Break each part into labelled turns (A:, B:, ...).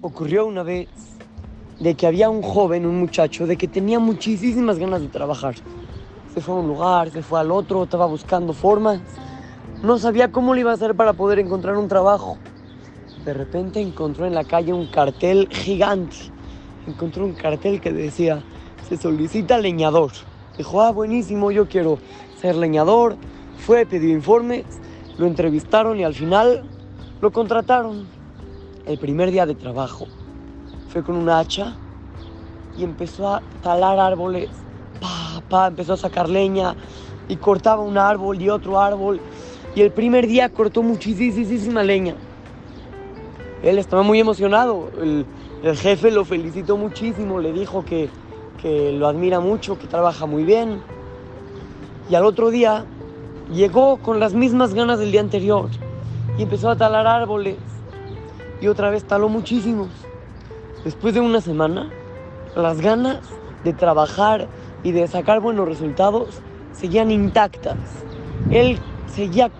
A: ocurrió una vez de que había un joven, un muchacho, de que tenía muchísimas ganas de trabajar. Se fue a un lugar, se fue al otro, estaba buscando formas. No sabía cómo le iba a hacer para poder encontrar un trabajo. De repente encontró en la calle un cartel gigante. Encontró un cartel que decía, se solicita leñador. Dijo, ah, buenísimo, yo quiero ser leñador. Fue, pidió informes, lo entrevistaron y al final lo contrataron. El primer día de trabajo fue con una hacha y empezó a talar árboles. Pa, empezó a sacar leña y cortaba un árbol y otro árbol. Y el primer día cortó muchísima leña. Él estaba muy emocionado. El, el jefe lo felicitó muchísimo, le dijo que, que lo admira mucho, que trabaja muy bien. Y al otro día llegó con las mismas ganas del día anterior y empezó a talar árboles. Y otra vez taló muchísimos. Después de una semana, las ganas de trabajar y de sacar buenos resultados seguían intactas. Él seguía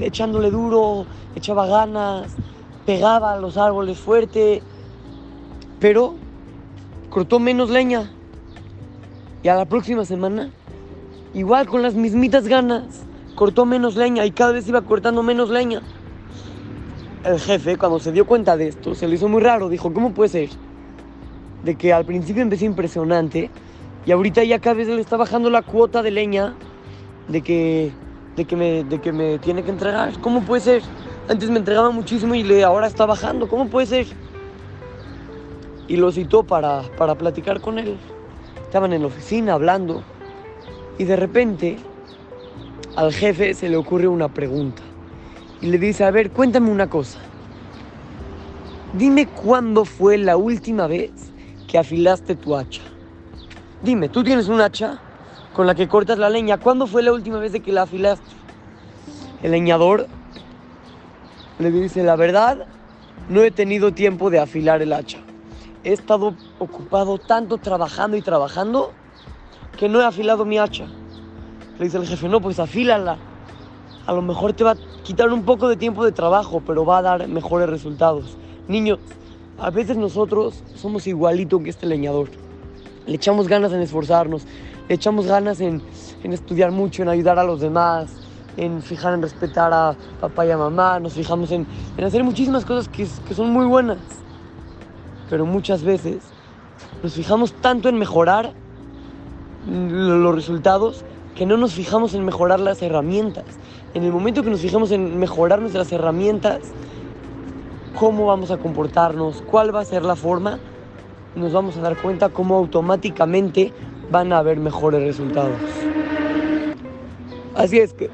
A: echándole duro, echaba ganas, pegaba a los árboles fuerte, pero cortó menos leña. Y a la próxima semana, igual con las mismitas ganas, cortó menos leña y cada vez iba cortando menos leña. El jefe, cuando se dio cuenta de esto, se le hizo muy raro. Dijo, ¿cómo puede ser? De que al principio empecé impresionante y ahorita ya cada vez le está bajando la cuota de leña de que, de que, me, de que me tiene que entregar. ¿Cómo puede ser? Antes me entregaba muchísimo y le, ahora está bajando. ¿Cómo puede ser? Y lo citó para, para platicar con él. Estaban en la oficina hablando y de repente al jefe se le ocurre una pregunta y le dice, a ver, cuéntame una cosa. Dime cuándo fue la última vez que afilaste tu hacha. Dime, tú tienes un hacha con la que cortas la leña. ¿Cuándo fue la última vez de que la afilaste? El leñador le dice, la verdad, no he tenido tiempo de afilar el hacha. He estado ocupado tanto trabajando y trabajando que no he afilado mi hacha. Le dice el jefe, no, pues afílala. A lo mejor te va a quitar un poco de tiempo de trabajo, pero va a dar mejores resultados. Niños, a veces nosotros somos igualito que este leñador. Le echamos ganas en esforzarnos, le echamos ganas en, en estudiar mucho, en ayudar a los demás, en fijar en respetar a papá y a mamá, nos fijamos en, en hacer muchísimas cosas que, que son muy buenas. Pero muchas veces nos fijamos tanto en mejorar los resultados que no nos fijamos en mejorar las herramientas. En el momento que nos fijamos en mejorar nuestras herramientas, cómo vamos a comportarnos, cuál va a ser la forma, nos vamos a dar cuenta cómo automáticamente van a haber mejores resultados. Así es que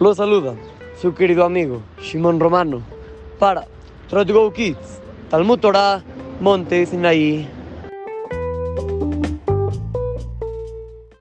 A: lo saluda su querido amigo Shimon Romano para Try Go Kids, Talmud Torah, Monte Sinaí.